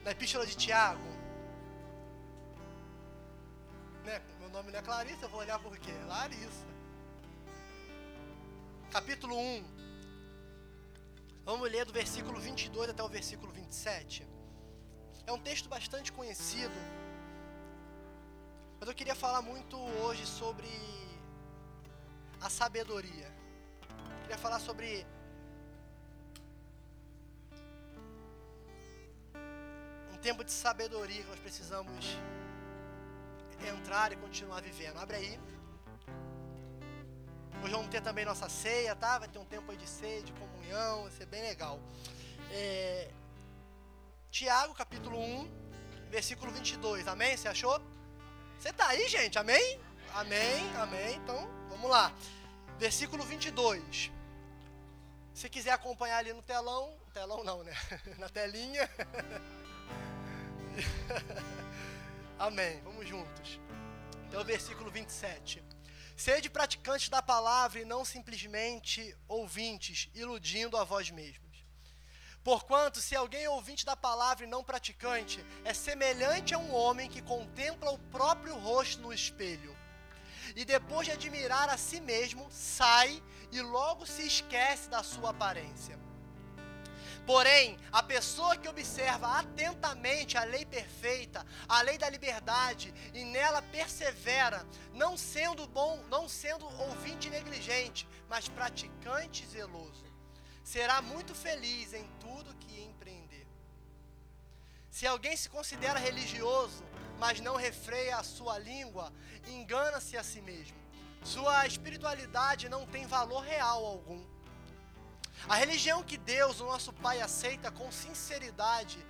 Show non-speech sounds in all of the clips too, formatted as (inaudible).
na epístola de Tiago. Né? Meu nome não é Clarissa, eu vou olhar por quê? Larissa. Capítulo 1. Vamos ler do versículo 22 até o versículo 27. É um texto bastante conhecido. Mas eu queria falar muito hoje sobre a sabedoria. Eu queria falar sobre tempo de sabedoria que nós precisamos entrar e continuar vivendo. Abre aí. Hoje vamos ter também nossa ceia, tá? Vai ter um tempo aí de ceia, de comunhão, vai ser bem legal. É... Tiago, capítulo 1, versículo 22. Amém? Você achou? Você tá aí, gente? Amém? Amém, amém. Então, vamos lá. Versículo 22. Se quiser acompanhar ali no telão, telão não, né? (laughs) Na telinha. (laughs) (laughs) Amém. Vamos juntos. Então, versículo 27. Sede praticantes da palavra e não simplesmente ouvintes, iludindo a vós mesmos. Porquanto, se alguém é ouvinte da palavra e não praticante, é semelhante a um homem que contempla o próprio rosto no espelho. E depois de admirar a si mesmo, sai e logo se esquece da sua aparência. Porém, a pessoa que observa atentamente a lei perfeita, a lei da liberdade, e nela persevera, não sendo bom, não sendo ouvinte negligente, mas praticante zeloso, será muito feliz em tudo que empreender. Se alguém se considera religioso, mas não refreia a sua língua, engana-se a si mesmo. Sua espiritualidade não tem valor real algum a religião que Deus, o nosso Pai, aceita com sinceridade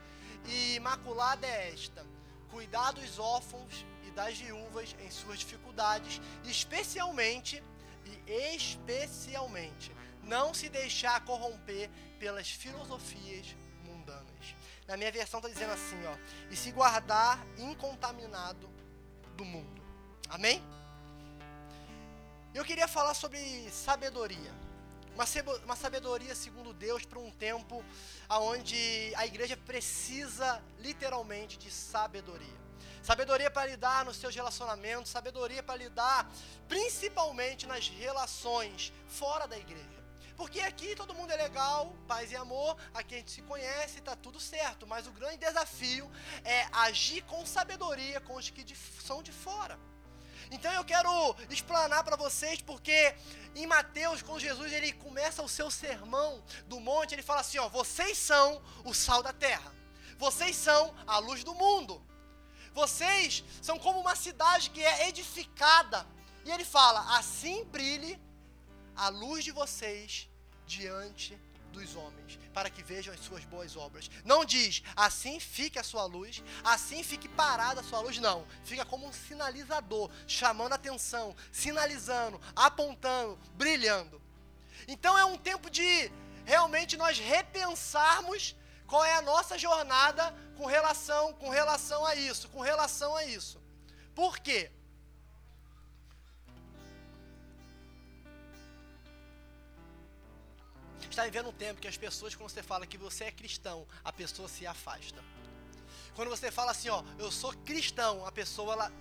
e imaculada é esta: cuidar dos órfãos e das viúvas em suas dificuldades, especialmente e especialmente não se deixar corromper pelas filosofias mundanas. Na minha versão está dizendo assim, ó, e se guardar incontaminado do mundo. Amém? Eu queria falar sobre sabedoria. Uma, sabedoria segundo Deus para um tempo onde a igreja precisa literalmente de sabedoria. Sabedoria para lidar nos seus relacionamentos, sabedoria para lidar principalmente nas relações fora da igreja. Porque aqui todo mundo é legal, paz e amor, aqui a gente se conhece, está tudo certo. Mas o grande desafio é agir com sabedoria com os que de, são de fora. Então eu quero explanar para vocês porque em Mateus, quando Jesus ele começa o seu sermão do monte, ele fala assim, ó, vocês são o sal da terra. Vocês são a luz do mundo. Vocês são como uma cidade que é edificada. E ele fala: assim brilhe a luz de vocês diante dos homens, para que vejam as suas boas obras. Não diz, assim fique a sua luz, assim fique parada a sua luz, não. Fica como um sinalizador, chamando atenção, sinalizando, apontando, brilhando. Então é um tempo de realmente nós repensarmos qual é a nossa jornada com relação, com relação a isso, com relação a isso. Por quê? Está vivendo um tempo que as pessoas, quando você fala que você é cristão, a pessoa se afasta. Quando você fala assim, ó, eu sou cristão, a pessoa ela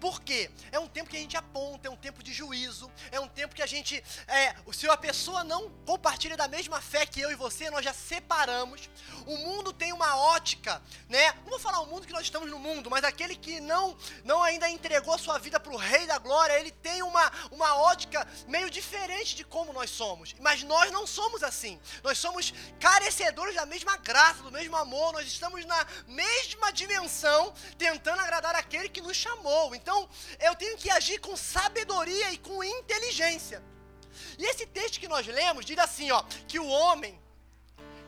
por quê? É um tempo que a gente aponta, é um tempo de juízo, é um tempo que a gente. É, se a pessoa não compartilha da mesma fé que eu e você, nós já separamos. O mundo tem uma ótica, né? Não vou falar o mundo que nós estamos no mundo, mas aquele que não, não ainda entregou a sua vida para o Rei da Glória, ele tem uma, uma ótica meio diferente de como nós somos. Mas nós não somos assim. Nós somos carecedores da mesma graça, do mesmo amor, nós estamos na mesma dimensão, tentando agradar aquele que nos chamou. Então, então, eu tenho que agir com sabedoria e com inteligência. E esse texto que nós lemos diz assim, ó, que o homem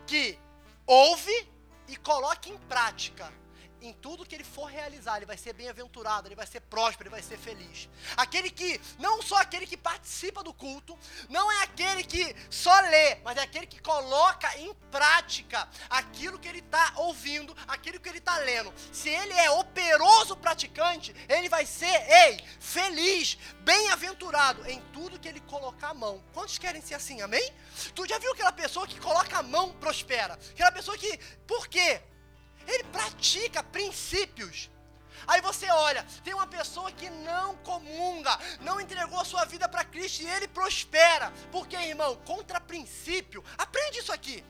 que ouve e coloca em prática em tudo que ele for realizar, ele vai ser bem-aventurado, ele vai ser próspero, ele vai ser feliz. Aquele que, não só aquele que participa do culto, não é aquele que só lê, mas é aquele que coloca em prática aquilo que ele está ouvindo, aquilo que ele está lendo. Se ele é operoso praticante, ele vai ser, ei, feliz, bem-aventurado em tudo que ele colocar a mão. Quantos querem ser assim, amém? Tu já viu aquela pessoa que coloca a mão prospera? Aquela pessoa que, por quê? Ele pratica princípios. Aí você olha, tem uma pessoa que não comunga, não entregou a sua vida para Cristo e ele prospera. Porque, irmão, contra princípio, aprende isso aqui.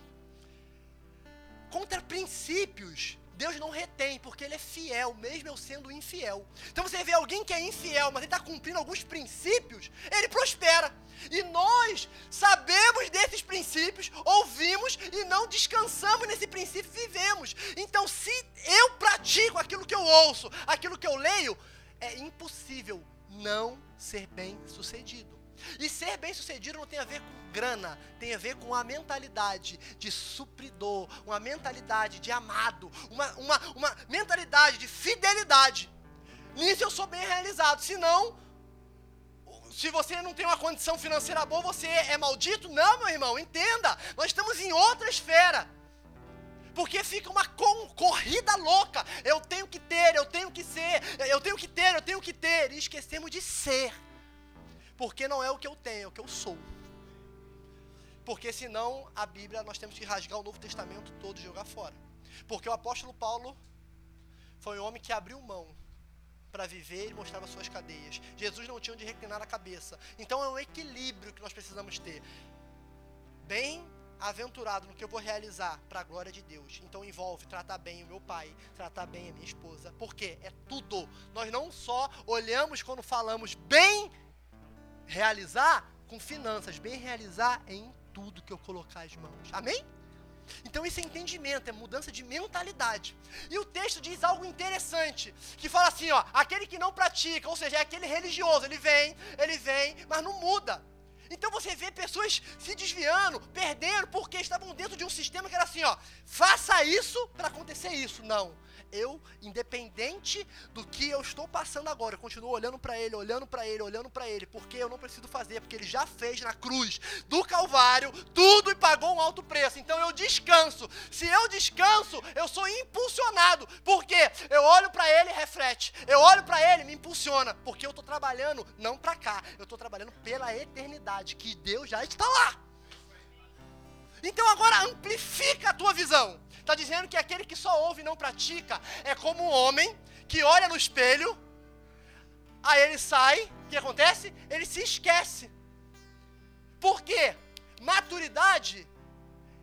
Contra princípios, Deus não retém, porque Ele é fiel, mesmo eu sendo infiel. Então você vê alguém que é infiel, mas ele está cumprindo alguns princípios, ele prospera. E nós sabemos desses princípios, ouvimos e não descansamos nesse princípio vivemos. Então, se eu pratico aquilo que eu ouço, aquilo que eu leio, é impossível não ser bem sucedido. E ser bem sucedido não tem a ver com grana, tem a ver com a mentalidade de supridor, uma mentalidade de amado, uma, uma, uma mentalidade de fidelidade. Nisso eu sou bem realizado. Se não, se você não tem uma condição financeira boa, você é maldito? Não, meu irmão, entenda. Nós estamos em outra esfera. Porque fica uma corrida louca. Eu tenho que ter, eu tenho que ser, eu tenho que ter, eu tenho que ter. E esquecemos de ser. Porque não é o que eu tenho, é o que eu sou. Porque senão a Bíblia nós temos que rasgar o Novo Testamento todo e jogar fora. Porque o apóstolo Paulo foi um homem que abriu mão para viver e mostrava suas cadeias. Jesus não tinha onde reclinar a cabeça. Então é um equilíbrio que nós precisamos ter. Bem aventurado no que eu vou realizar para a glória de Deus. Então envolve tratar bem o meu pai, tratar bem a minha esposa. Porque é tudo. Nós não só olhamos quando falamos bem realizar com finanças, bem realizar em tudo que eu colocar as mãos. Amém? Então isso é entendimento, é mudança de mentalidade. E o texto diz algo interessante, que fala assim, ó, aquele que não pratica, ou seja, é aquele religioso, ele vem, ele vem, mas não muda. Então você vê pessoas se desviando, perdendo, porque estavam dentro de um sistema que era assim, ó, faça isso para acontecer isso. Não eu, independente do que eu estou passando agora, eu continuo olhando para ele, olhando para ele, olhando para ele, porque eu não preciso fazer, porque ele já fez na cruz do Calvário tudo e pagou um alto preço. Então eu descanso. Se eu descanso, eu sou impulsionado, porque eu olho para ele, reflete. Eu olho para ele, me impulsiona, porque eu estou trabalhando não para cá, eu estou trabalhando pela eternidade, que Deus já está lá. Então agora amplifica a tua visão. Está dizendo que aquele que só ouve e não pratica é como um homem que olha no espelho, aí ele sai, o que acontece? Ele se esquece. Por quê? Maturidade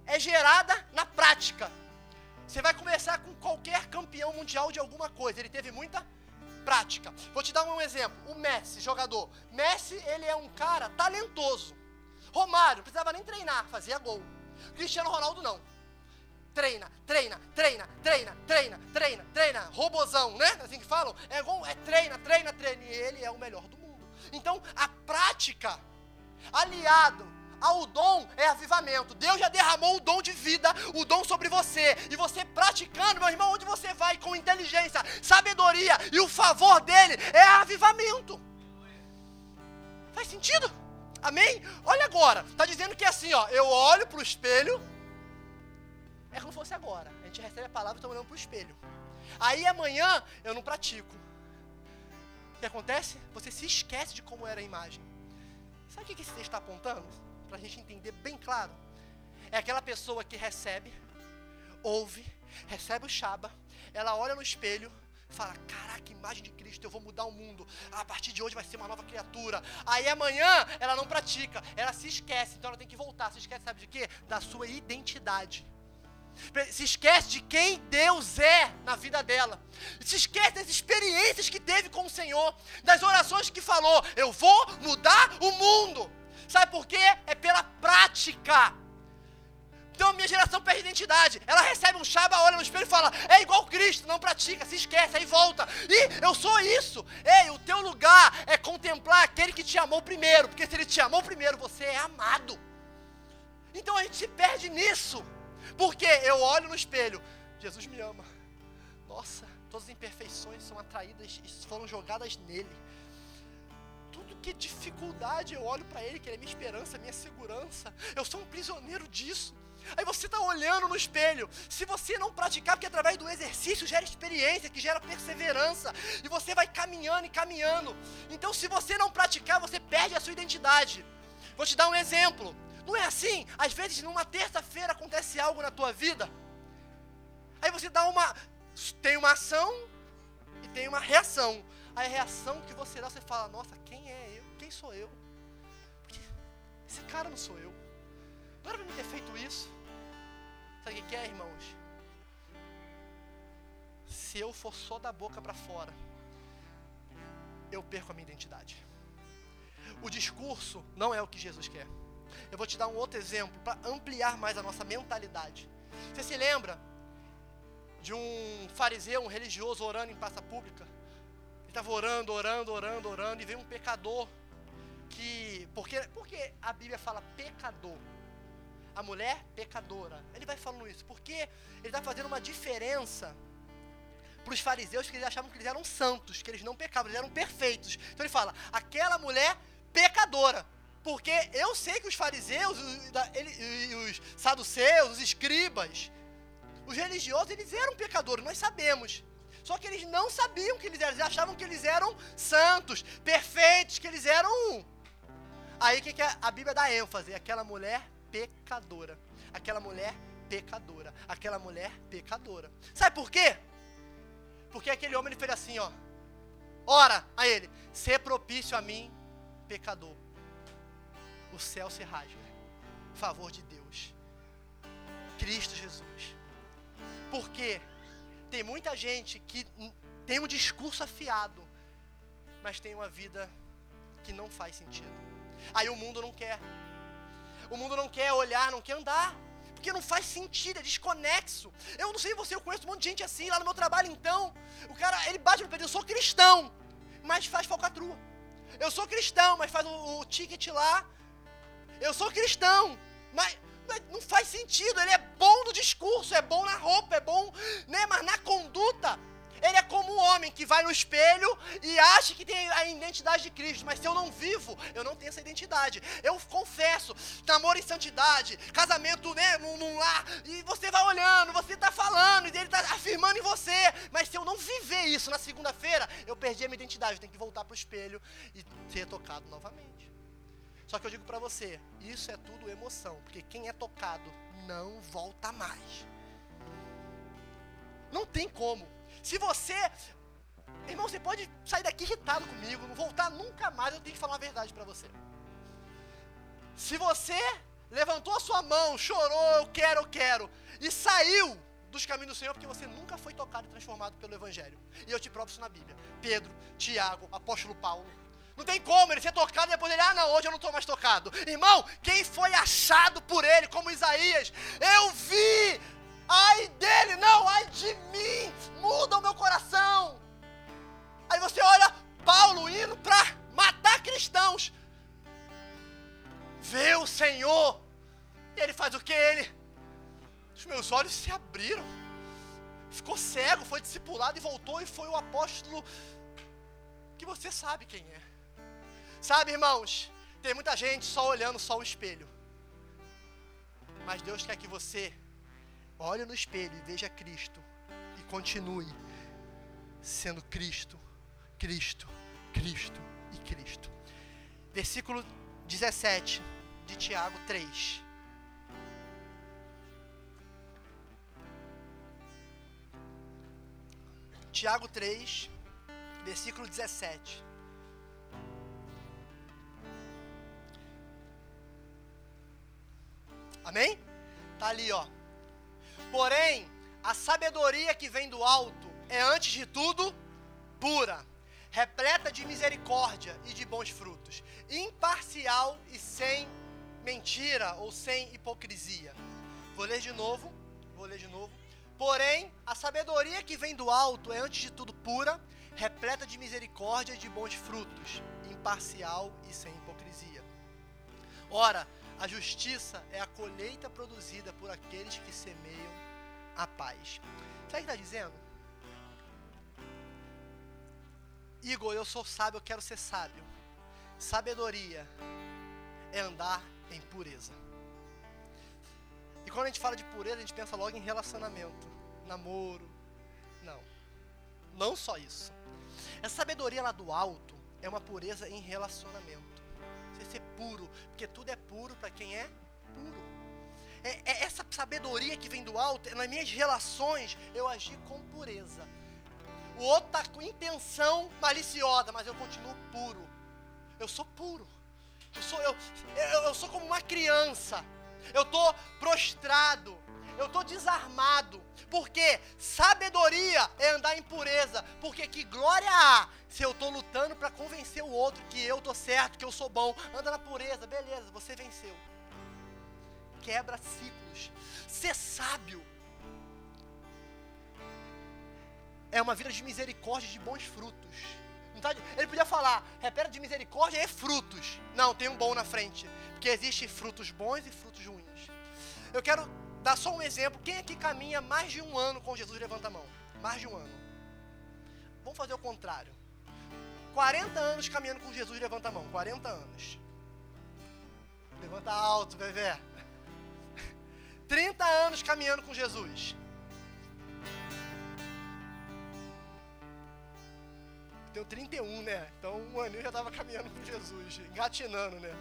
é gerada na prática. Você vai começar com qualquer campeão mundial de alguma coisa, ele teve muita prática. Vou te dar um exemplo. O Messi, jogador. Messi, ele é um cara talentoso. Romário, não precisava nem treinar, fazia gol. Cristiano Ronaldo não treina, treina, treina, treina, treina, treina, treina, robozão, né? Assim que falam, é, bom, é treina, treina, treina, e ele é o melhor do mundo. Então, a prática, aliado ao dom, é avivamento. Deus já derramou o dom de vida, o dom sobre você, e você praticando, meu irmão, onde você vai com inteligência, sabedoria e o favor dele, é avivamento. Faz sentido? Amém? Olha agora, está dizendo que é assim, ó, eu olho para o espelho, é como se fosse agora. A gente recebe a palavra e está olhando para o espelho. Aí amanhã eu não pratico. O que acontece? Você se esquece de como era a imagem. Sabe o que esse texto está apontando? Para a gente entender bem claro. É aquela pessoa que recebe, ouve, recebe o chaba, ela olha no espelho, fala: Caraca, imagem de Cristo, eu vou mudar o mundo. A partir de hoje vai ser uma nova criatura. Aí amanhã ela não pratica, ela se esquece, então ela tem que voltar. Se esquece, sabe de quê? Da sua identidade se esquece de quem Deus é na vida dela, se esquece das experiências que teve com o Senhor, das orações que falou: Eu vou mudar o mundo. Sabe por quê? É pela prática. Então a minha geração perde identidade. Ela recebe um chaba, olha no espelho e fala: É igual Cristo, não pratica, se esquece, aí volta. E eu sou isso. Ei, o teu lugar é contemplar aquele que te amou primeiro, porque se ele te amou primeiro, você é amado. Então a gente se perde nisso. Porque eu olho no espelho, Jesus me ama. Nossa, todas as imperfeições são atraídas e foram jogadas nele. Tudo que é dificuldade, eu olho para ele, que ele é minha esperança, minha segurança. Eu sou um prisioneiro disso. Aí você está olhando no espelho. Se você não praticar, porque através do exercício gera experiência, que gera perseverança, e você vai caminhando e caminhando. Então, se você não praticar, você perde a sua identidade. Vou te dar um exemplo. Não é assim? Às vezes, numa terça-feira acontece algo na tua vida. Aí você dá uma. Tem uma ação e tem uma reação. Aí a reação que você dá, você fala, nossa, quem é eu? Quem sou eu? Esse cara não sou eu. Era pra mim ter feito isso. Sabe o que é, irmãos? Se eu for só da boca para fora, eu perco a minha identidade. O discurso não é o que Jesus quer. Eu vou te dar um outro exemplo para ampliar mais a nossa mentalidade. Você se lembra de um fariseu, um religioso orando em praça pública? Ele estava orando, orando, orando, orando e veio um pecador que porque porque a Bíblia fala pecador? A mulher pecadora. Ele vai falando isso porque ele está fazendo uma diferença para os fariseus que eles achavam que eles eram santos, que eles não pecavam, eles eram perfeitos. Então ele fala: aquela mulher pecadora. Porque eu sei que os fariseus, os, saduceus, os escribas, os religiosos, eles eram pecadores, nós sabemos. Só que eles não sabiam que eles eram, eles achavam que eles eram santos, perfeitos, que eles eram um. Aí o que, que a Bíblia dá ênfase? Aquela mulher pecadora. Aquela mulher pecadora. Aquela mulher pecadora. Sabe por quê? Porque aquele homem ele fez assim, ó. Ora a ele, ser propício a mim, pecador o céu se rasga. Favor de Deus. Cristo Jesus. Porque tem muita gente que tem um discurso afiado, mas tem uma vida que não faz sentido. Aí o mundo não quer. O mundo não quer olhar, não quer andar. Porque não faz sentido, é desconexo. Eu não sei você, eu conheço um monte de gente assim lá no meu trabalho, então. O cara, ele bate no peito, eu sou cristão, mas faz falcatrua. Eu sou cristão, mas faz o, o ticket lá eu sou cristão, mas, mas, não faz sentido. Ele é bom no discurso, é bom na roupa, é bom, né? Mas na conduta, ele é como um homem que vai no espelho e acha que tem a identidade de Cristo, mas se eu não vivo, eu não tenho essa identidade. Eu confesso, namoro em santidade, casamento, né, num, num lar, e você vai olhando, você está falando, e ele está afirmando em você, mas se eu não viver isso na segunda-feira, eu perdi a minha identidade, eu tenho que voltar para o espelho e ser tocado novamente. Só que eu digo para você, isso é tudo emoção, porque quem é tocado não volta mais. Não tem como. Se você, irmão, você pode sair daqui irritado comigo, não voltar nunca mais, eu tenho que falar a verdade para você. Se você levantou a sua mão, chorou, eu quero, eu quero, e saiu dos caminhos do Senhor, porque você nunca foi tocado e transformado pelo Evangelho. E eu te provo isso na Bíblia. Pedro, Tiago, apóstolo Paulo, não tem como ele ser tocado e depois ele, ah, não, hoje eu não estou mais tocado. Irmão, quem foi achado por ele, como Isaías, eu vi, ai dele, não, ai de mim, muda o meu coração. Aí você olha Paulo indo para matar cristãos, vê o Senhor, e ele faz o que? Ele, os meus olhos se abriram, ficou cego, foi discipulado e voltou e foi o apóstolo que você sabe quem é. Sabe, irmãos, tem muita gente só olhando só o espelho. Mas Deus quer que você olhe no espelho e veja Cristo e continue sendo Cristo, Cristo, Cristo e Cristo. Versículo 17 de Tiago 3. Tiago 3, versículo 17. Amém? Tá ali, ó. Porém, a sabedoria que vem do alto é antes de tudo pura, repleta de misericórdia e de bons frutos, imparcial e sem mentira ou sem hipocrisia. Vou ler de novo, vou ler de novo. Porém, a sabedoria que vem do alto é antes de tudo pura, repleta de misericórdia e de bons frutos, imparcial e sem hipocrisia. Ora, a justiça é a colheita produzida por aqueles que semeiam a paz. Sabe o que está dizendo? Igor, eu sou sábio, eu quero ser sábio. Sabedoria é andar em pureza. E quando a gente fala de pureza, a gente pensa logo em relacionamento, namoro. Não. Não só isso. Essa sabedoria lá do alto é uma pureza em relacionamento. Ser puro, porque tudo é puro para quem é puro. é, é essa sabedoria que vem do alto, nas minhas relações, eu agir com pureza. O outro está com intenção maliciosa, mas eu continuo puro. Eu sou puro. Eu sou, eu, eu, eu sou como uma criança. Eu estou prostrado. Eu estou desarmado. Porque sabedoria é andar em pureza. Porque que glória há se eu estou lutando para convencer o outro que eu estou certo, que eu sou bom. Anda na pureza, beleza, você venceu. Quebra ciclos. Ser sábio é uma vida de misericórdia, de bons frutos. Tá, ele podia falar, repera de misericórdia e frutos. Não, tem um bom na frente. Porque existem frutos bons e frutos ruins. Eu quero dar só um exemplo. Quem aqui caminha mais de um ano com Jesus? Levanta a mão. Mais de um ano. Vamos fazer o contrário. 40 anos caminhando com Jesus, levanta a mão. 40 anos. Levanta alto, bebê. (laughs) 30 anos caminhando com Jesus. tenho 31, né? Então um aninho já estava caminhando com Jesus, engatinando, né?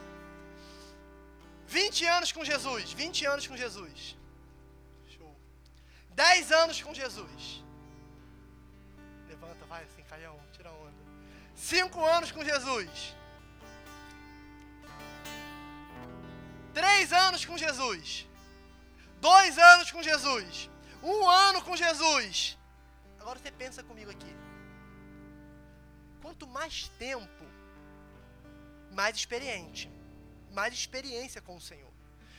20 anos com Jesus, 20 anos com Jesus. 10 anos com Jesus. Levanta, vai, assim, caião, tira onda. 5 anos com Jesus. 3 anos com Jesus. 2 anos com Jesus. Um ano com Jesus. Agora você pensa comigo aqui. Quanto mais tempo, mais experiente, mais experiência com o Senhor.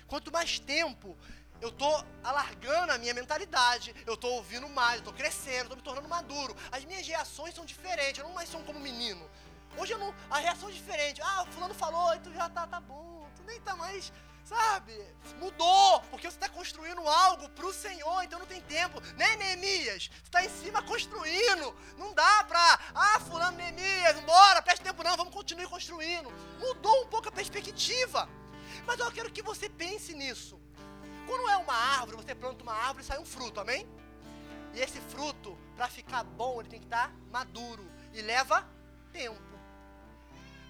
Quanto mais tempo eu estou alargando a minha mentalidade, eu estou ouvindo mais, estou crescendo, estou me tornando maduro. As minhas reações são diferentes, eu não mais sou como menino. Hoje eu não, a reação é diferente. Ah, o fulano falou, e tu já tá, tá bom, tu nem tá mais Sabe? Mudou, porque você está construindo algo para o Senhor, então não tem tempo. Né, Neemias? Você está em cima construindo. Não dá para, ah, fulano Neemias, bora, perde tempo não, vamos continuar construindo. Mudou um pouco a perspectiva. Mas eu quero que você pense nisso. Quando é uma árvore, você planta uma árvore e sai um fruto, amém? E esse fruto, para ficar bom, ele tem que estar tá maduro. E leva tempo.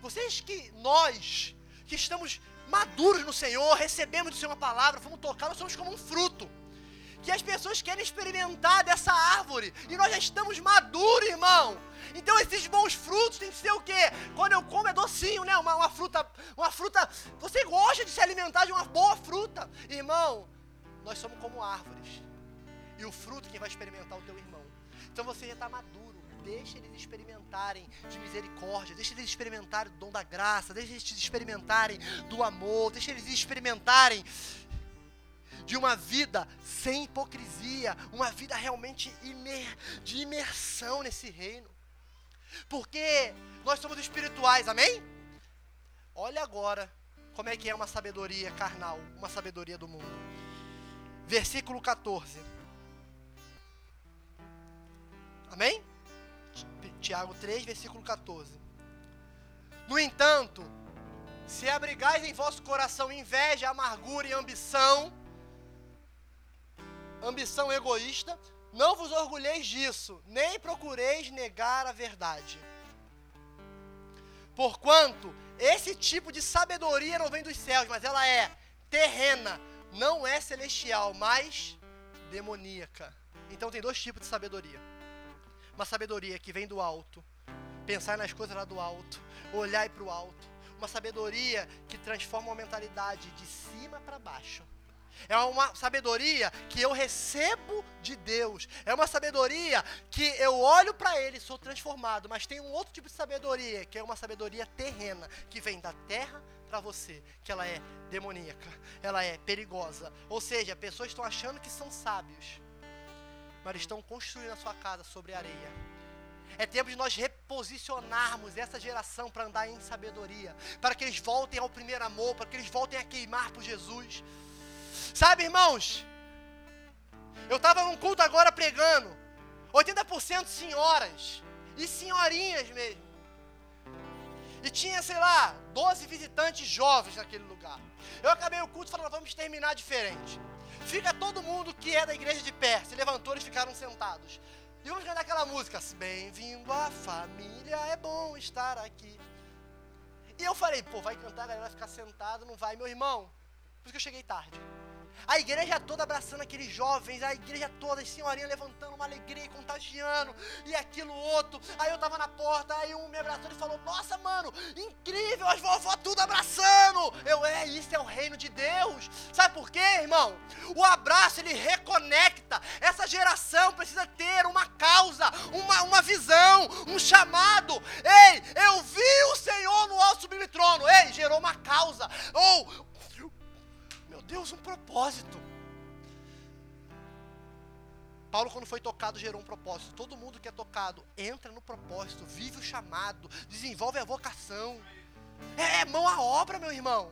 Vocês que, nós, que estamos maduros no Senhor, recebemos do Senhor uma palavra, fomos tocar, nós somos como um fruto. Que as pessoas querem experimentar dessa árvore. E nós já estamos maduros, irmão. Então esses bons frutos tem que ser o quê? Quando eu como é docinho, né? Uma, uma fruta. Uma fruta. Você gosta de se alimentar de uma boa fruta. Irmão, nós somos como árvores. E o fruto quem vai experimentar o teu irmão. Então você já está maduro deixa eles experimentarem de misericórdia, deixa eles experimentarem do dom da graça, deixa eles experimentarem do amor, deixa eles experimentarem de uma vida sem hipocrisia, uma vida realmente imer, de imersão nesse reino. Porque nós somos espirituais, amém? Olha agora como é que é uma sabedoria carnal, uma sabedoria do mundo. Versículo 14. Amém? Tiago 3, versículo 14. No entanto, se abrigais em vosso coração inveja, amargura e ambição, ambição egoísta, não vos orgulheis disso, nem procureis negar a verdade. Porquanto esse tipo de sabedoria não vem dos céus, mas ela é terrena, não é celestial, mas demoníaca. Então tem dois tipos de sabedoria uma sabedoria que vem do alto, pensar nas coisas lá do alto, olhar para o alto, uma sabedoria que transforma a mentalidade de cima para baixo. É uma sabedoria que eu recebo de Deus. É uma sabedoria que eu olho para Ele e sou transformado. Mas tem um outro tipo de sabedoria, que é uma sabedoria terrena, que vem da terra para você, que ela é demoníaca, ela é perigosa. Ou seja, pessoas estão achando que são sábios, mas estão construindo a sua casa sobre areia. É tempo de nós reposicionarmos essa geração para andar em sabedoria, para que eles voltem ao primeiro amor, para que eles voltem a queimar por Jesus. Sabe, irmãos? Eu estava num culto agora pregando, 80% senhoras e senhorinhas mesmo. E tinha, sei lá, 12 visitantes jovens naquele lugar. Eu acabei o culto falando, vamos terminar diferente. Fica todo mundo que é da igreja de pé. Se levantou, eles ficaram sentados. E vamos cantar aquela música. Bem-vindo à família, é bom estar aqui. E eu falei, pô, vai cantar, a galera vai ficar sentada, não vai, meu irmão. Por isso que eu cheguei tarde. A igreja toda abraçando aqueles jovens, a igreja toda, as senhorinhas levantando uma alegria, contagiando, e aquilo outro. Aí eu tava na porta, aí um me abraçou e falou: Nossa, mano, incrível, as vovó tudo abraçando. Eu, é, isso é o reino de Deus. Sabe por quê, irmão? O abraço, ele reconecta. Essa geração precisa ter uma causa, uma, uma visão, um chamado. Ei, eu vi o Senhor no alto sublime trono. Ei, gerou uma causa. Ou Deus, um propósito. Paulo, quando foi tocado, gerou um propósito. Todo mundo que é tocado entra no propósito, vive o chamado, desenvolve a vocação. É, é mão à obra, meu irmão.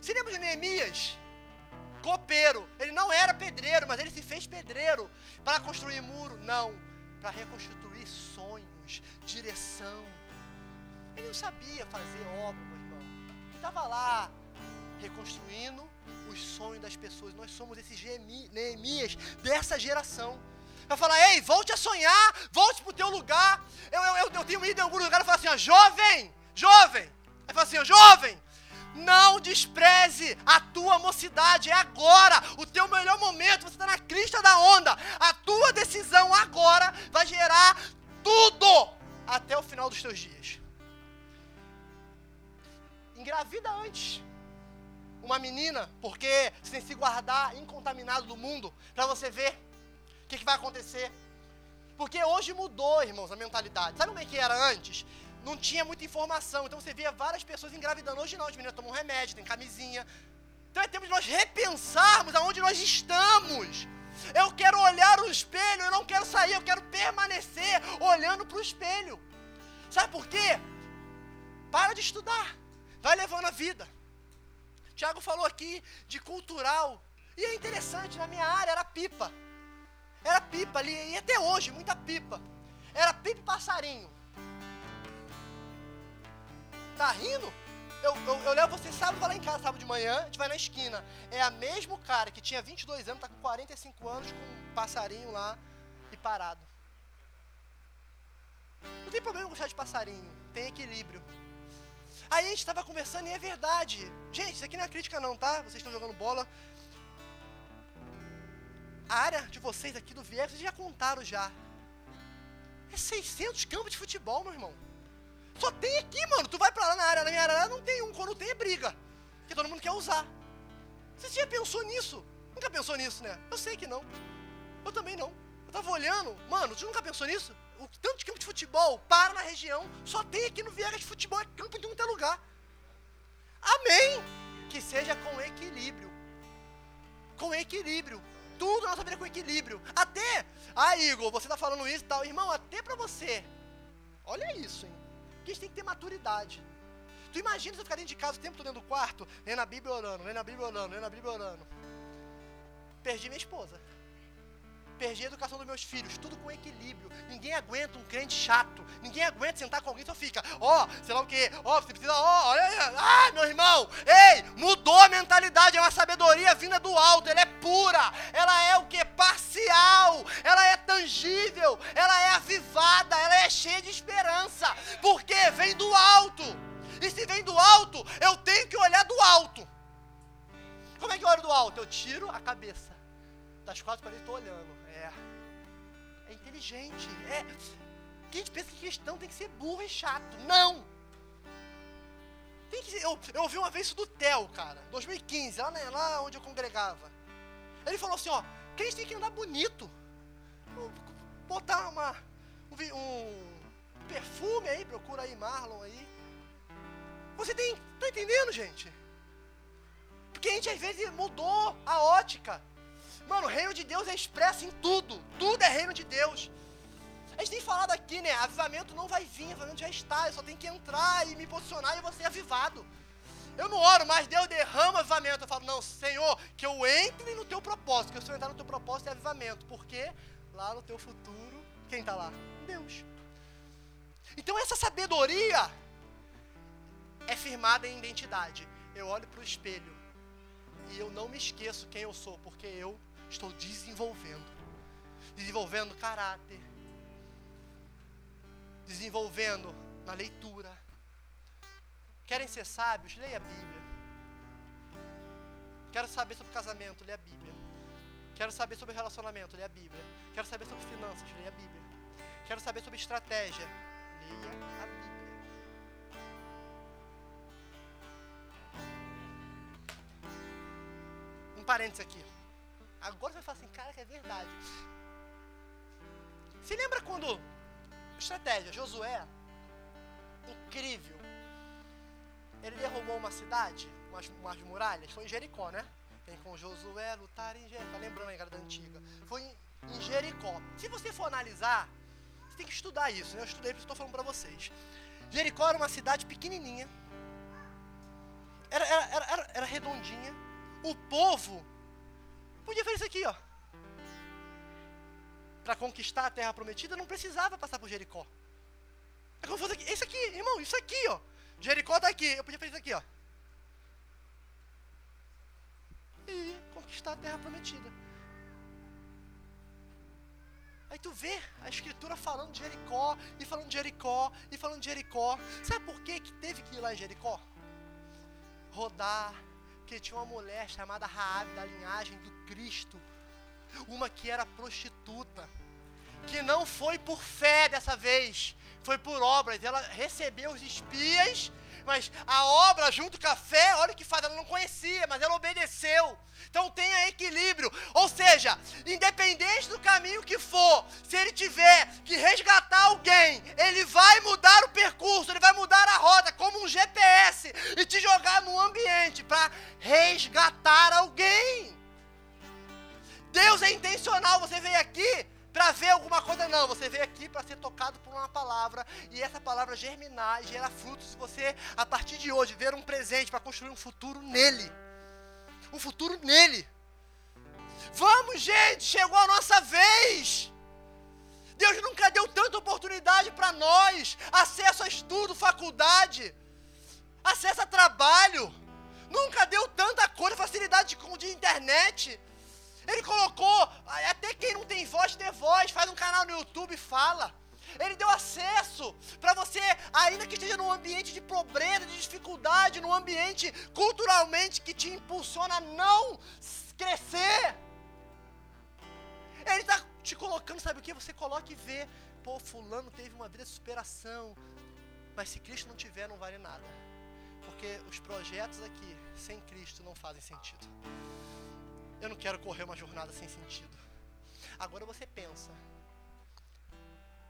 Se lembra de Neemias? Copeiro. Ele não era pedreiro, mas ele se fez pedreiro para construir muro. Não, para reconstituir sonhos, direção. Ele não sabia fazer obra, meu irmão. Ele estava lá reconstruindo os sonhos das pessoas. Nós somos esses Neemias dessa geração. Vai falar, ei, volte a sonhar, volte para o teu lugar. Eu, eu, eu, eu tenho ido em algum lugar e falo assim, ó, jovem, jovem. Aí fala assim, ó, jovem, não despreze a tua mocidade, é agora, o teu melhor momento, você está na crista da onda. A tua decisão agora vai gerar tudo até o final dos teus dias. Engravida antes uma menina, porque você tem que se guardar incontaminado do mundo, para você ver o que, que, vai acontecer. Porque hoje mudou, irmãos, a mentalidade. Sabe como é que era antes? Não tinha muita informação, então você via várias pessoas engravidando. Hoje não, as meninas tomam remédio, tem camisinha. Então é tempo de nós repensarmos aonde nós estamos. Eu quero olhar o espelho, eu não quero sair, eu quero permanecer olhando para o espelho. Sabe por quê? Para de estudar, vai levando a vida. Tiago falou aqui de cultural. E é interessante, na minha área era pipa. Era pipa ali, e até hoje, muita pipa. Era pipa e passarinho. Tá rindo? Eu, eu, eu levo você sábado lá em casa, sábado de manhã, a gente vai na esquina. É a mesmo cara que tinha 22 anos, tá com 45 anos, com um passarinho lá e parado. Não tem problema gostar de passarinho, tem equilíbrio. Aí a gente estava conversando e é verdade. Gente, isso aqui não é crítica não, tá? Vocês estão jogando bola. A área de vocês aqui do Viegas, vocês já contaram já. É 600 campos de futebol, meu irmão. Só tem aqui, mano. Tu vai pra lá na área, na minha área não tem um. Quando tem é briga. Que todo mundo quer usar. Você já pensou nisso? Nunca pensou nisso, né? Eu sei que não. Eu também não. Eu tava olhando. Mano, você nunca pensou nisso? O tanto de campo de futebol para na região, só tem aqui no Viegas de futebol, é campo de um lugar. Amém! Que seja com equilíbrio. Com equilíbrio. Tudo na nossa vida com equilíbrio. Até, ah, Igor, você está falando isso e tal. Irmão, até para você. Olha isso, hein? Que a gente tem que ter maturidade. Tu imagina você ficar dentro de casa o tempo todo dentro do quarto, lendo a Bíblia orando, lendo a Bíblia orando, lendo a Bíblia orando. Perdi minha esposa perdi a educação dos meus filhos, tudo com equilíbrio. Ninguém aguenta um crente chato. Ninguém aguenta sentar com alguém só fica, ó, oh, sei lá o que, ó, oh, você precisa, ó, oh, olha ah, meu irmão, ei, mudou a mentalidade, é uma sabedoria vinda do alto, ela é pura, ela é o que? Parcial, inteligente. É. Quem gente pensa que cristão tem que ser burro e chato. Não! Tem que eu, eu ouvi uma vez isso do Theo, cara, 2015, lá, né, lá onde eu congregava. Ele falou assim, ó, crente tem que andar bonito. Botar uma, um, um perfume aí, procura aí Marlon aí. Você tem, tá entendendo, gente? Porque a gente às vezes mudou a ótica. Mano, o reino de Deus é expresso em tudo. Tudo é reino de Deus. A gente tem falado aqui, né? Avivamento não vai vir, avivamento já está. Eu só tenho que entrar e me posicionar e eu vou ser avivado. Eu não oro, mas Deus derrama avivamento. Eu falo, não, Senhor, que eu entre no teu propósito. Que se eu entrar no teu propósito é avivamento. Porque lá no teu futuro, quem está lá? Deus. Então essa sabedoria é firmada em identidade. Eu olho para o espelho e eu não me esqueço quem eu sou, porque eu Estou desenvolvendo. Desenvolvendo caráter. Desenvolvendo na leitura. Querem ser sábios? Leia a Bíblia. Quero saber sobre casamento, lê a Bíblia. Quero saber sobre relacionamento, lê a Bíblia. Quero saber sobre finanças, lê a Bíblia. Quero saber sobre estratégia, leia a Bíblia. Um parênteses aqui. Agora você vai falar assim, cara, que é verdade. Se lembra quando. Estratégia, Josué, incrível. Ele derrubou uma cidade, umas, umas muralhas, foi em Jericó, né? Tem com Josué lutar em Jericó. Tá lembrando aí, da antiga. Foi em, em Jericó. Se você for analisar, você tem que estudar isso, né? Eu estudei, por estou falando para vocês. Jericó era uma cidade pequenininha. Era, era, era, era redondinha. O povo podia fazer isso aqui, ó para conquistar a terra prometida, não precisava passar por Jericó. É como fosse aqui, aqui, irmão, isso aqui, ó. Jericó tá aqui, eu podia fazer isso aqui, ó. E conquistar a terra prometida. Aí tu vê a escritura falando de Jericó, e falando de Jericó, e falando de Jericó. Sabe por que, que teve que ir lá em Jericó? Rodar, porque tinha uma mulher chamada Raabe da linhagem do Cristo uma que era prostituta, que não foi por fé dessa vez, foi por obras. Ela recebeu os espias, mas a obra junto com a fé, olha o que faz, ela não conhecia, mas ela obedeceu. Então tenha equilíbrio. Ou seja, independente do caminho que for, se ele tiver que resgatar alguém, ele vai mudar o percurso, ele vai mudar a rota, como um GPS, e te jogar no ambiente para resgatar alguém. Deus é intencional, você veio aqui para ver alguma coisa, não. Você veio aqui para ser tocado por uma palavra e essa palavra germinar e gerar frutos. Se você, a partir de hoje, ver um presente para construir um futuro nele. Um futuro nele. Vamos, gente, chegou a nossa vez. Deus nunca deu tanta oportunidade para nós. Acesso a estudo, faculdade, acesso a trabalho. Nunca deu tanta coisa, facilidade de, de internet. Ele colocou, até quem não tem voz, dê voz, faz um canal no YouTube e fala. Ele deu acesso para você, ainda que esteja num ambiente de pobreza, de dificuldade, num ambiente culturalmente que te impulsiona a não crescer. Ele está te colocando, sabe o que? Você coloca e vê, pô, fulano teve uma vida de superação. Mas se Cristo não tiver, não vale nada. Porque os projetos aqui, sem Cristo, não fazem sentido. Eu não quero correr uma jornada sem sentido. Agora você pensa.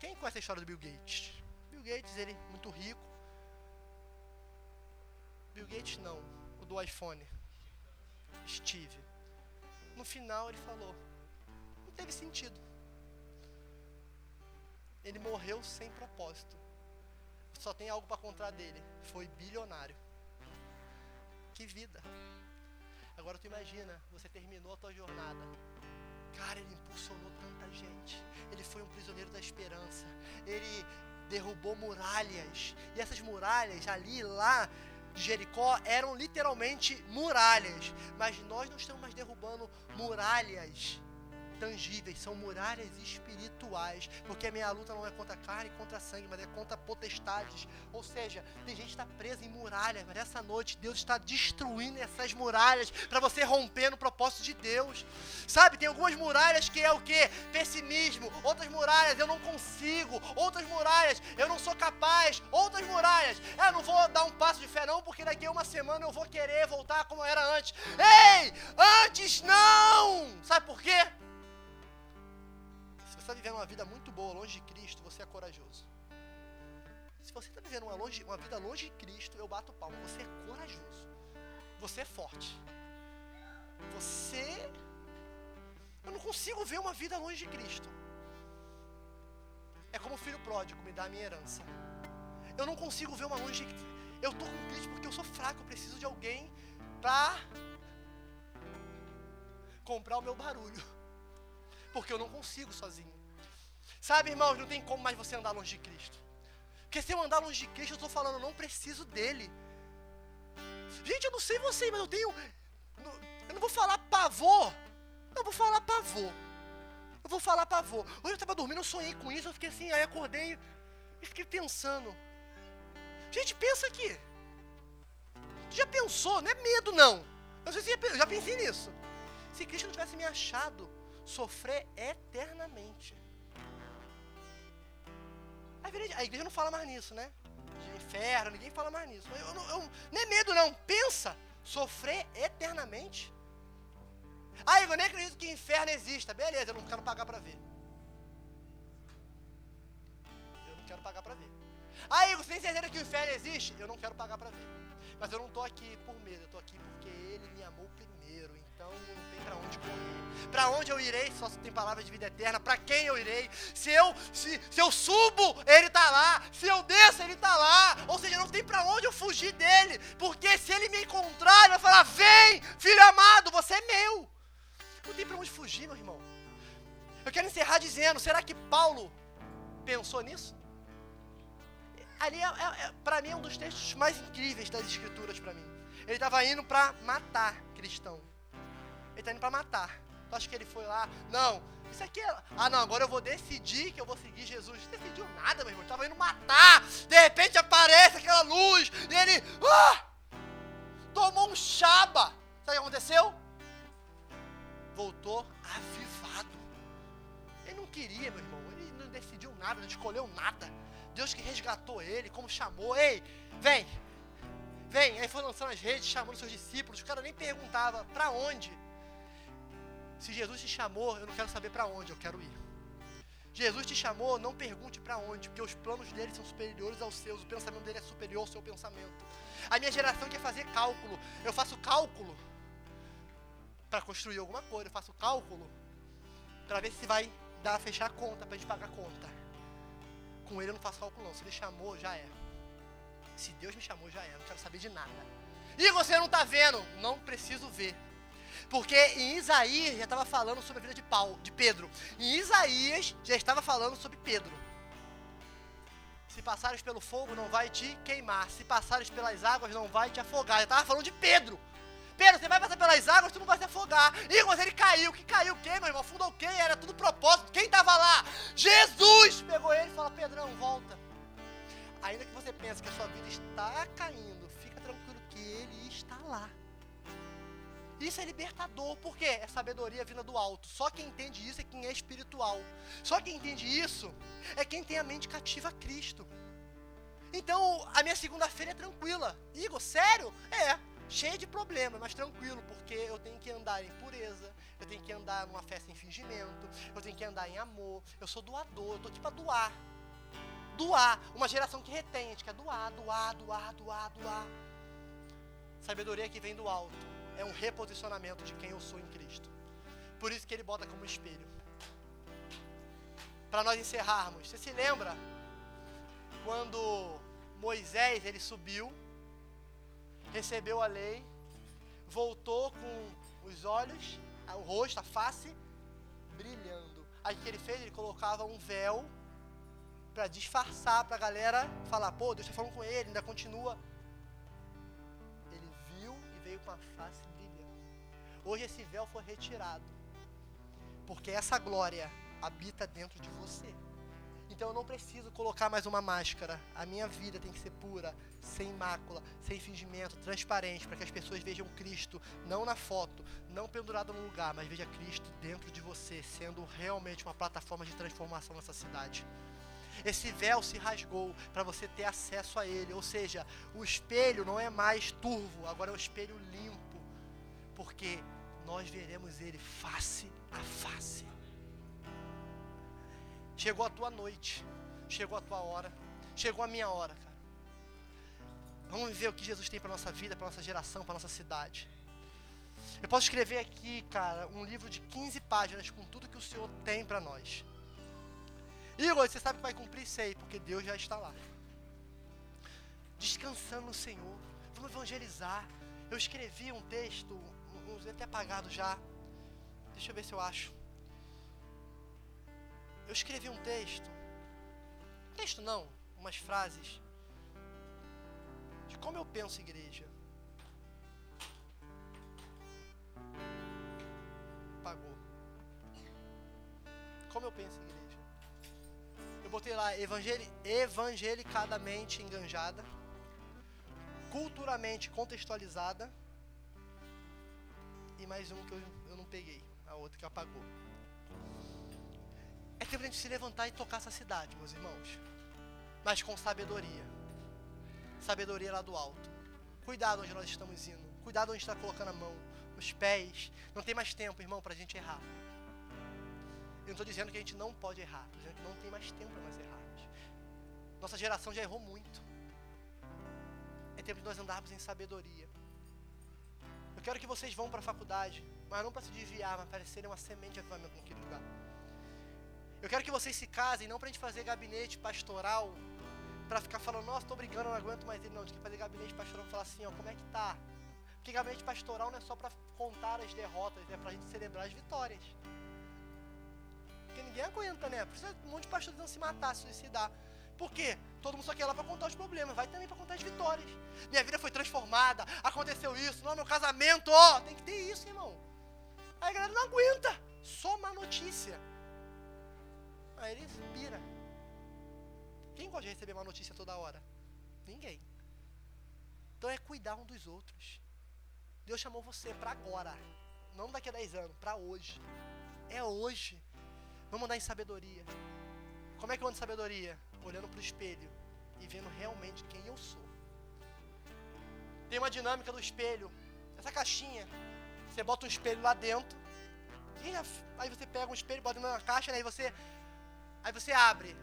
Quem conhece a história do Bill Gates? Bill Gates, ele muito rico. Bill Gates não, o do iPhone. Steve. No final ele falou: não teve sentido. Ele morreu sem propósito. Só tem algo para contar dele. Foi bilionário. Que vida. Agora tu imagina, você terminou a tua jornada. Cara, ele impulsionou tanta gente. Ele foi um prisioneiro da esperança. Ele derrubou muralhas. E essas muralhas ali, lá de Jericó, eram literalmente muralhas. Mas nós não estamos mais derrubando muralhas são muralhas espirituais, porque a minha luta não é contra carne e contra sangue, mas é contra potestades. Ou seja, tem gente que está presa em muralhas, mas essa noite Deus está destruindo essas muralhas para você romper no propósito de Deus. Sabe, tem algumas muralhas que é o que? Pessimismo, outras muralhas eu não consigo, outras muralhas eu não sou capaz, outras muralhas, eu não vou dar um passo de fé não, porque daqui a uma semana eu vou querer voltar como era antes. Ei, antes não! Sabe por quê? Você está vivendo uma vida muito boa longe de Cristo, você é corajoso. Se você está vivendo uma, longe, uma vida longe de Cristo, eu bato palma. Você é corajoso. Você é forte. Você. Eu não consigo ver uma vida longe de Cristo. É como o filho pródigo me dá a minha herança. Eu não consigo ver uma longe. De... Eu estou com Cristo porque eu sou fraco. Eu preciso de alguém para comprar o meu barulho porque eu não consigo sozinho. Sabe, irmãos, não tem como mais você andar longe de Cristo. Porque se eu andar longe de Cristo, eu estou falando, eu não preciso dele. Gente, eu não sei você, mas eu tenho. Eu não vou falar pavor. Eu vou falar pavor. Eu vou falar pavor. Hoje eu estava dormindo, eu sonhei com isso, eu fiquei assim, aí acordei e fiquei pensando. Gente, pensa aqui. Já pensou? Não é medo, não. Eu, já pensei nisso. Se Cristo não tivesse me achado, sofrer eternamente. A igreja não fala mais nisso, né? De inferno, ninguém fala mais nisso. Eu, eu, eu, nem medo não, pensa, sofrer eternamente. Ah, eu nem acredito que inferno exista. Beleza, eu não quero pagar para ver. Eu não quero pagar para ver. Ah, Igor, você tem certeza que o inferno existe? Eu não quero pagar para ver. Mas eu não estou aqui por medo, eu estou aqui porque ele me amou primeiro. Então não tem para onde correr. Para onde eu irei? Só se tem palavra de vida eterna. Para quem eu irei? Se eu se, se eu subo, ele está lá. Se eu desço, ele está lá. Ou seja, não tem para onde eu fugir dele. Porque se ele me encontrar, ele vai falar: Vem, filho amado, você é meu. Não tem para onde fugir, meu irmão. Eu quero encerrar dizendo: será que Paulo pensou nisso? Ali, é, é, é para mim, é um dos textos mais incríveis das Escrituras para mim. Ele estava indo para matar cristão. Ele está indo para matar. Tu acha que ele foi lá? Não. Isso aqui é. Ah, não, agora eu vou decidir que eu vou seguir Jesus. Não decidiu nada, meu irmão. Ele estava indo matar. De repente aparece aquela luz. E ele. Ah! Tomou um chaba. Sabe o que aconteceu? Voltou avivado. Ele não queria, meu irmão. Ele não decidiu nada, não escolheu nada. Deus que resgatou ele, como chamou. Ei, vem, vem. Aí foi lançando as redes, chamando seus discípulos. O cara nem perguntava para onde. Se Jesus te chamou, eu não quero saber para onde, eu quero ir. Jesus te chamou, não pergunte para onde, porque os planos dele são superiores aos seus, o pensamento dele é superior ao seu pensamento. A minha geração quer fazer cálculo. Eu faço cálculo para construir alguma coisa, eu faço cálculo para ver se vai dar fechar a conta, para gente pagar a conta com ele eu não faço cálculo não. Se ele chamou, já é. Se Deus me chamou, já é. Não quero saber de nada. E você não está vendo? Não preciso ver. Porque em Isaías já estava falando sobre a vida de Paulo, de Pedro. Em Isaías já estava falando sobre Pedro. Se passares pelo fogo, não vai te queimar. Se passares pelas águas, não vai te afogar. Já estava falando de Pedro. Pedro, você vai passar pelas águas, tu não vai se afogar. Igor, ele caiu. Que caiu quem, meu irmão? Afundou quem? Era tudo propósito. Quem estava lá? Jesus Isso é libertador, por quê? É sabedoria vinda do alto. Só quem entende isso é quem é espiritual. Só quem entende isso é quem tem a mente cativa a Cristo. Então, a minha segunda-feira é tranquila. Igor, sério? É cheio de problemas, mas tranquilo, porque eu tenho que andar em pureza, eu tenho que andar numa fé sem fingimento, eu tenho que andar em amor, eu sou doador, eu tô aqui para doar. Doar, uma geração que retém, a gente quer doar, doar, doar, doar, doar. Sabedoria que vem do alto é um reposicionamento de quem eu sou em Cristo. Por isso que ele bota como espelho. Para nós encerrarmos, você se lembra quando Moisés ele subiu recebeu a lei, voltou com os olhos, o rosto, a face brilhando. Aí o que ele fez? Ele colocava um véu para disfarçar para a galera falar: pô, Deus está falando com ele, ainda continua. Veio com a face brilhando. Hoje esse véu foi retirado, porque essa glória habita dentro de você. Então eu não preciso colocar mais uma máscara. A minha vida tem que ser pura, sem mácula, sem fingimento, transparente, para que as pessoas vejam Cristo não na foto, não pendurado no lugar, mas veja Cristo dentro de você, sendo realmente uma plataforma de transformação nessa cidade. Esse véu se rasgou para você ter acesso a ele, ou seja, o espelho não é mais turvo, agora é um espelho limpo, porque nós veremos ele face a face. Chegou a tua noite, chegou a tua hora, chegou a minha hora, cara. Vamos ver o que Jesus tem para nossa vida, para nossa geração, para nossa cidade. Eu posso escrever aqui, cara, um livro de 15 páginas com tudo que o Senhor tem para nós. Igor, você sabe que vai cumprir? Sei, porque Deus já está lá. Descansando no Senhor. Vamos evangelizar. Eu escrevi um texto, um, até apagado já. Deixa eu ver se eu acho. Eu escrevi um texto. Texto não, umas frases de como eu penso igreja. Pagou. Como eu penso igreja. Botei lá evangeli evangelicadamente enganjada, culturalmente contextualizada, tem mais um que eu, eu não peguei. A outra que apagou. É tempo de a gente se levantar e tocar essa cidade, meus irmãos. Mas com sabedoria. Sabedoria lá do alto. Cuidado onde nós estamos indo. Cuidado onde está colocando a mão. Os pés. Não tem mais tempo, irmão, para a gente errar. Eu não estou dizendo que a gente não pode errar. Estou dizendo que não tem mais tempo para nós errarmos. Nossa geração já errou muito. É tempo de nós andarmos em sabedoria. Eu quero que vocês vão para a faculdade, mas não para se desviar, mas para serem uma semente de avivamento naquele lugar. Eu quero que vocês se casem, não para a gente fazer gabinete pastoral, para ficar falando, nossa, estou brigando, não aguento mais ele. Não, a gente quer fazer gabinete pastoral para falar assim, ó, como é que tá? Porque gabinete pastoral não é só para contar as derrotas, é para a gente celebrar as vitórias. Ninguém aguenta, né? Precisa um monte de pastores não se matar, se suicidar. Por quê? Todo mundo só quer lá para contar os problemas, vai também para contar as vitórias. Minha vida foi transformada, aconteceu isso, não, meu casamento, ó, tem que ter isso, irmão. Aí a galera não aguenta, só uma notícia. Aí ele pira. Quem gosta de receber uma notícia toda hora? Ninguém. Então é cuidar um dos outros. Deus chamou você para agora, não daqui a 10 anos, para hoje. É hoje. Vamos andar em sabedoria. Como é que eu ando em sabedoria? Olhando para o espelho e vendo realmente quem eu sou. Tem uma dinâmica do espelho. Essa caixinha, você bota um espelho lá dentro. aí você pega um espelho, bota na caixa, né, aí você aí você abre.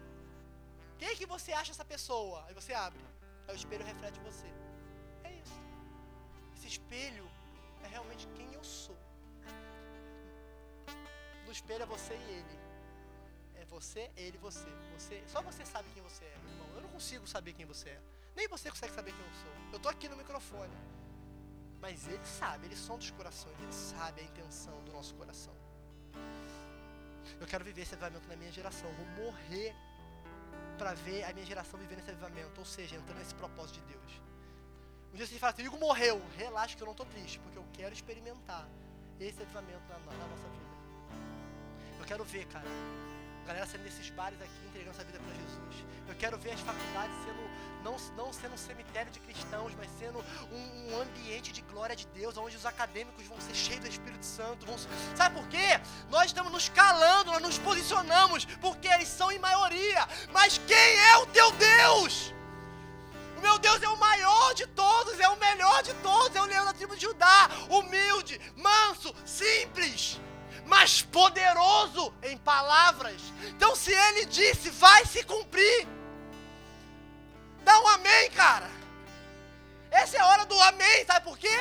Quem que você acha essa pessoa? Aí você abre. Aí o espelho reflete você. É isso. Esse espelho é realmente quem eu sou. No espelho é você e ele. Você, ele você. você. Só você sabe quem você é, meu irmão. Eu não consigo saber quem você é. Nem você consegue saber quem eu sou. Eu tô aqui no microfone. Mas ele sabe, ele som dos corações, ele sabe a intenção do nosso coração. Eu quero viver esse avivamento na minha geração. Eu vou morrer para ver a minha geração vivendo esse avivamento, ou seja, entrando nesse propósito de Deus. Um dia você fala assim, morreu. Relaxa que eu não estou triste, porque eu quero experimentar esse avivamento na, na, nossa vida. Eu quero ver, cara, galera saindo desses bares aqui, entregando essa vida para Jesus. Eu quero ver as faculdades sendo não, não sendo um cemitério de cristãos, mas sendo um, um, ambiente de glória de Deus, onde os acadêmicos vão ser cheios do Espírito Santo. Vão, sabe por quê? Nós estamos nos calando, nós nos posicionamos, porque eles são em maioria. Mas quem é o teu Deus? O meu Deus é o maior de todos, é o melhor de todos, é o leão da tribo de Judá, humilde, manso, simples, mas poderoso em palavras. Então, se ele disse, vai se cumprir. Dá um amém, cara. Essa é a hora do amém, sabe por quê?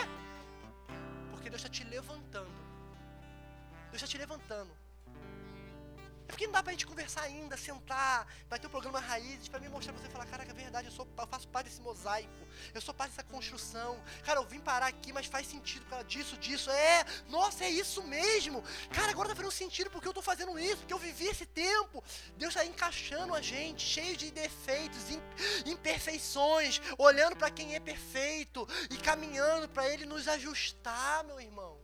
Porque Deus está te levantando. Deus está te levantando. É porque não dá pra gente conversar ainda, sentar, vai ter um programa Raízes para me mostrar pra você falar, caraca, é verdade, eu, sou, eu faço parte desse mosaico, eu sou parte dessa construção. Cara, eu vim parar aqui, mas faz sentido por causa disso, disso. É, nossa, é isso mesmo. Cara, agora tá fazendo sentido porque eu tô fazendo isso, porque eu vivi esse tempo. Deus está encaixando a gente, cheio de defeitos, imperfeições, olhando para quem é perfeito e caminhando para Ele nos ajustar, meu irmão.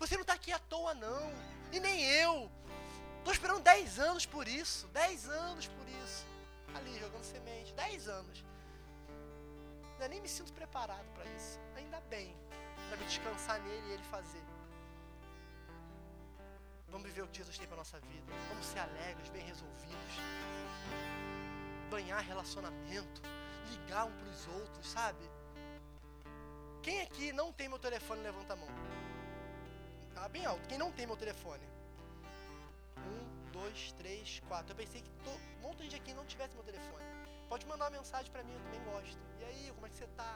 Você não está aqui à toa, não. E nem eu. Estou esperando 10 anos por isso. 10 anos por isso. Ali, jogando semente. 10 anos. Eu nem me sinto preparado para isso. Ainda bem. Para me descansar nele e ele fazer. Vamos viver o que Jesus tem para nossa vida. Vamos ser alegres, bem resolvidos. Banhar relacionamento. Ligar um para os outros, sabe? Quem aqui não tem meu telefone, levanta a mão. Ah, bem alto. Quem não tem meu telefone? Dois, três, quatro. Eu pensei que todo, um monte de gente aqui não tivesse meu telefone. Pode mandar uma mensagem para mim, eu também gosto. E aí, como é que você tá?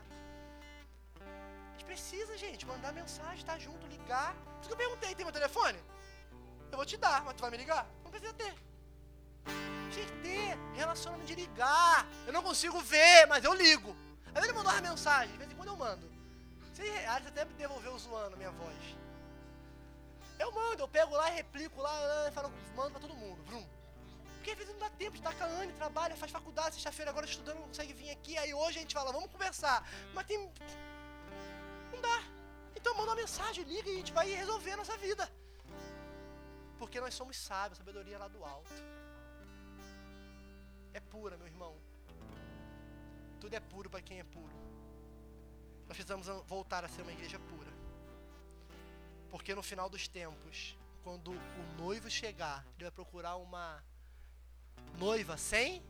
A gente precisa, gente, mandar mensagem, tá junto, ligar. Se eu perguntei, tem meu telefone? Eu vou te dar, mas tu vai me ligar? Não precisa ter. Tinha que ter relacionamento de ligar. Eu não consigo ver, mas eu ligo. Aí ele mandou uma mensagem, de vez em quando eu mando. Você até me devolveu zoando minha voz. Eu mando, eu pego lá replico lá, falo, mando pra todo mundo. Vrum. Porque às vezes não dá tempo de a Anne, trabalha, faz faculdade, sexta-feira agora estudando, não consegue vir aqui. Aí hoje a gente fala, vamos conversar. Mas tem. Não dá. Então manda uma mensagem, liga e a gente vai resolver a nossa vida. Porque nós somos sábios, sabedoria lá do alto. É pura, meu irmão. Tudo é puro para quem é puro. Nós precisamos voltar a ser uma igreja pura. Porque no final dos tempos, quando o noivo chegar, ele vai procurar uma noiva sem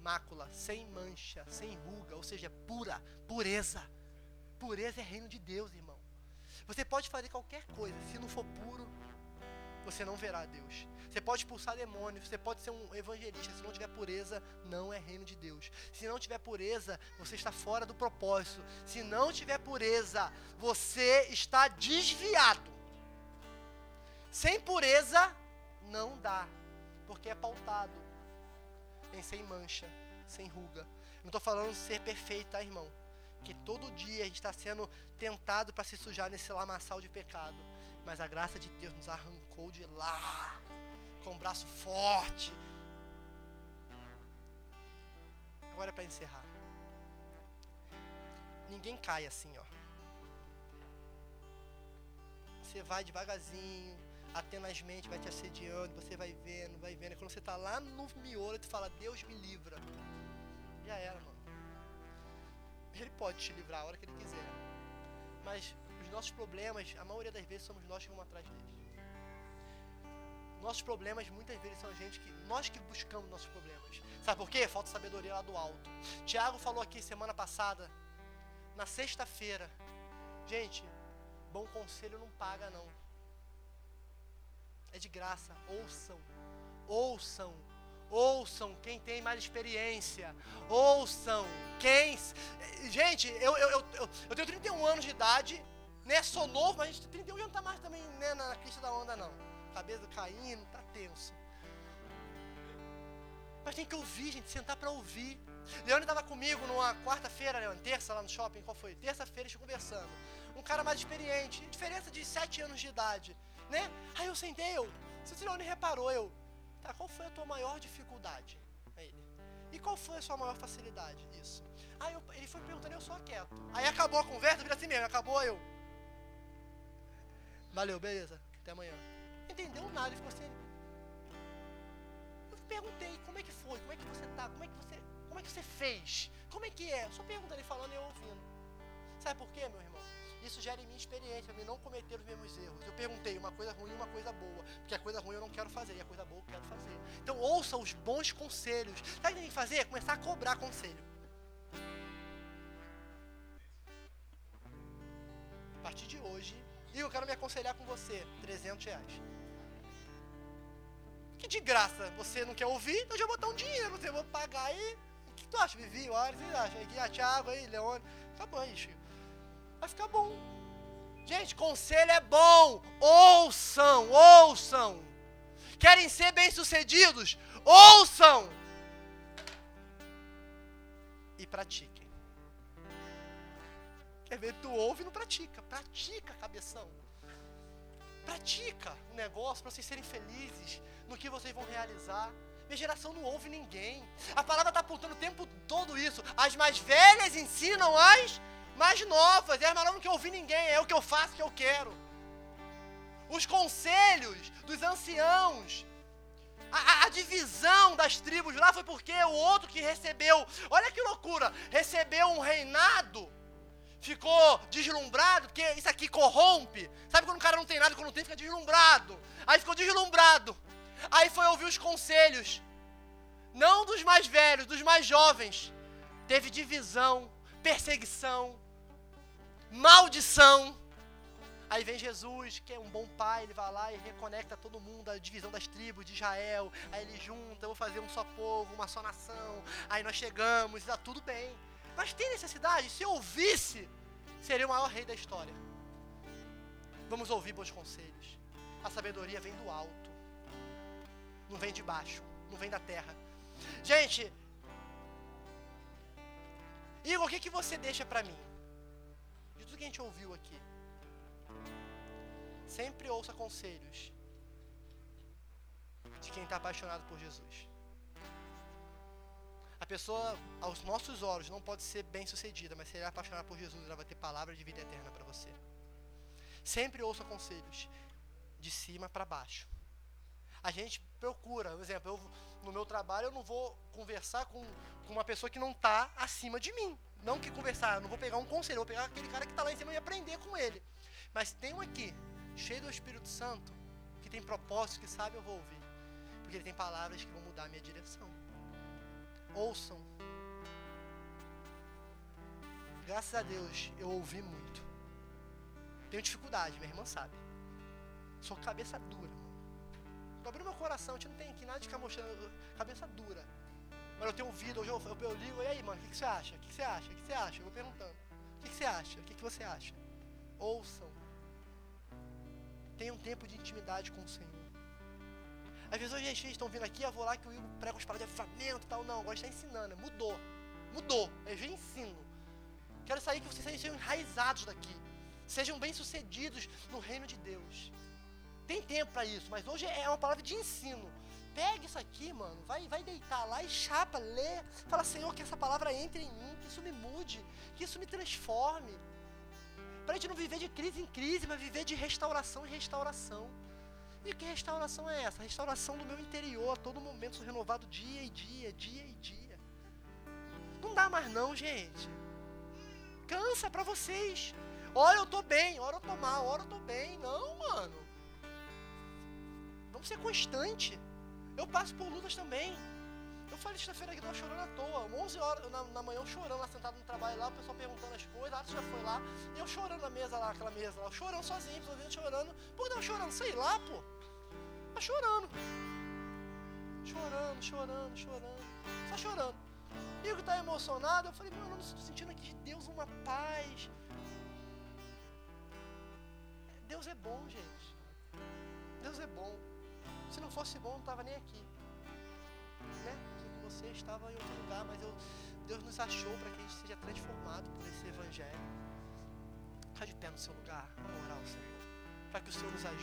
mácula, sem mancha, sem ruga, ou seja, pura, pureza. Pureza é reino de Deus, irmão. Você pode fazer qualquer coisa, se não for puro, você não verá Deus. Você pode expulsar demônios, você pode ser um evangelista, se não tiver pureza, não é reino de Deus. Se não tiver pureza, você está fora do propósito. Se não tiver pureza, você está desviado. Sem pureza, não dá, porque é pautado em sem mancha, sem ruga. Não estou falando de ser perfeito, tá, irmão? Que todo dia a gente está sendo tentado para se sujar nesse lamaçal de pecado. Mas a graça de Deus nos arrancou de lá, com o um braço forte. Agora é para encerrar. Ninguém cai assim, ó. Você vai devagarzinho, atenazmente vai te assediando, você vai vendo, vai vendo. Quando você está lá no miolo, tu fala, Deus me livra. Já era, mano. Ele pode te livrar a hora que ele quiser. Mas os nossos problemas, a maioria das vezes somos nós que vamos atrás deles. Nossos problemas muitas vezes são a gente que nós que buscamos nossos problemas. Sabe por quê? Falta sabedoria lá do alto. Tiago falou aqui semana passada, na sexta-feira. Gente, bom conselho não paga não. É de graça. Ouçam. Ouçam. Ouçam quem tem mais experiência. Ouçam quem. Gente, eu, eu, eu, eu, tenho 31 anos de idade. Né? Sou novo, mas 31 já não tá mais também né, na crista da onda, não. Cabeça caindo, tá tenso. Mas tem que ouvir, gente, sentar para ouvir. Leone estava comigo numa quarta-feira, Leone, terça lá no shopping, qual foi? Terça-feira, a conversando. Um cara mais experiente, diferença de 7 anos de idade né? Aí eu sentei, eu, se o Leone reparou, eu, tá, qual foi a tua maior dificuldade? Aí ele, e qual foi a sua maior facilidade nisso? Aí eu, ele foi perguntando, eu só quieto. Aí acabou a conversa, vira assim mesmo, acabou eu. Valeu, beleza, até amanhã. Entendeu nada, ele ficou assim. Eu perguntei, como é que foi? Como é que você tá? Como é que você, como é que você fez? Como é que é? Só perguntando ele falando e eu ouvindo. Sabe por quê, meu irmão? Isso gera em mim experiência, para não cometer os mesmos erros. Eu perguntei uma coisa ruim e uma coisa boa, porque a coisa ruim eu não quero fazer e a coisa boa eu quero fazer. Então ouça os bons conselhos. Sabe o que tem que fazer? Começar a cobrar conselho. A partir de hoje, eu quero me aconselhar com você, 300 reais. Que de graça você não quer ouvir, então já vou botar um dinheiro, você vai pagar aí. O que tu acha, Vivi? O Ares, você acha? Aqui, a Thiago aí, Leone. Acabou aí, Chico vai ficar bom. Gente, conselho é bom. Ouçam, ouçam. Querem ser bem-sucedidos? Ouçam. E pratiquem. Quer ver? Tu ouve e não pratica. Pratica, cabeção. Pratica o negócio para vocês serem felizes no que vocês vão realizar. Minha geração não ouve ninguém. A palavra está apontando o tempo todo isso. As mais velhas ensinam as mais novas, e as mais novas não quer ouvir ninguém, é o que eu faço que eu quero. Os conselhos dos anciãos, a, a, divisão das tribos lá foi porque o outro que recebeu, olha que loucura, recebeu um reinado, ficou deslumbrado, porque isso aqui corrompe. Sabe quando o cara não tem nada, quando tem, fica deslumbrado. Aí ficou deslumbrado. Aí foi ouvir os conselhos, não dos mais velhos, dos mais jovens. Teve divisão, perseguição, maldição. Aí vem Jesus, que é um bom pai, ele vai lá e reconecta todo mundo, a divisão das tribos de Israel. Aí ele junta, eu vou fazer um só povo, uma só nação. Aí nós chegamos, está tudo bem. Mas tem necessidade? Se eu ouvisse, seria o maior rei da história. Vamos ouvir bons conselhos. A sabedoria vem do alto, não vem de baixo, não vem da terra. Gente, Igor, o que, que você deixa para mim? que a gente ouviu aqui. Sempre ouça conselhos de quem está apaixonado por Jesus. A pessoa, aos nossos olhos, não pode ser bem sucedida, mas se ela é apaixonada por Jesus, ela vai ter palavra de vida eterna para você. Sempre ouça conselhos de cima para baixo. A gente procura, por exemplo, eu, no meu trabalho eu não vou conversar com, com uma pessoa que não está acima de mim. Não que conversar, eu não vou pegar um conselho, eu vou pegar aquele cara que está lá em cima e aprender com ele. Mas tem um aqui, cheio do Espírito Santo, que tem propósito, que sabe, eu vou ouvir. Porque ele tem palavras que vão mudar a minha direção. Ouçam. Graças a Deus, eu ouvi muito. Tenho dificuldade, minha irmã sabe. Sou cabeça dura, mano. Eu abri meu coração, a gente não tem aqui nada de ficar mostrando. Cabeça dura. Mas eu tenho ouvido, hoje eu, eu, ligo, e aí, mano, o que, que, você acha? O que, que, você acha? O que, que, você acha? Eu vou perguntando. O que, que você acha? O que, que você acha? Ouçam. Tenham tempo de intimidade com o Senhor. Às vezes hoje vocês estão vindo aqui, eu vou lá que o Igor prega umas paradas de avivamento e tal. Não, agora está ensinando. Mudou. Mudou. Eu já ensino. Quero sair que vocês sejam enraizados daqui. Sejam bem-sucedidos no reino de Deus. Tem tempo para isso, mas hoje é uma palavra de ensino. Pega isso aqui, mano, vai, vai deitar lá e chapa, lê. Fala, Senhor, que essa palavra entre em mim, que isso me mude, que isso me transforme. Para a gente não viver de crise em crise, mas viver de restauração em restauração. E que restauração é essa? Restauração do meu interior, a todo momento sou renovado dia e dia, dia e dia. Não dá mais não, gente. Cansa para vocês. Ora eu tô bem, ora eu tô mal, ora eu tô bem. Não, mano. Vamos ser constante. Eu passo por lutas também. Eu falei sexta-feira que eu tava chorando à toa. 11 horas na, na manhã, eu chorando lá, sentado no trabalho lá, o pessoal perguntando as coisas. Ah, já foi lá? E eu chorando na mesa lá, aquela mesa lá. Chorando sozinho, pessoal chorando. Que eu chorando? Sei lá, pô. Tá chorando. Chorando, chorando, chorando. Só chorando. E o que tá emocionado, eu falei, mano, eu estou sentindo aqui de Deus uma paz. Deus é bom, gente. Deus é bom. Se não fosse bom, não estava nem aqui. Né? Que você estava em outro lugar, mas eu, Deus nos achou para que a gente seja transformado por esse evangelho. Fica de pé no seu lugar, vamos orar ao Senhor. Para que o Senhor nos ajude.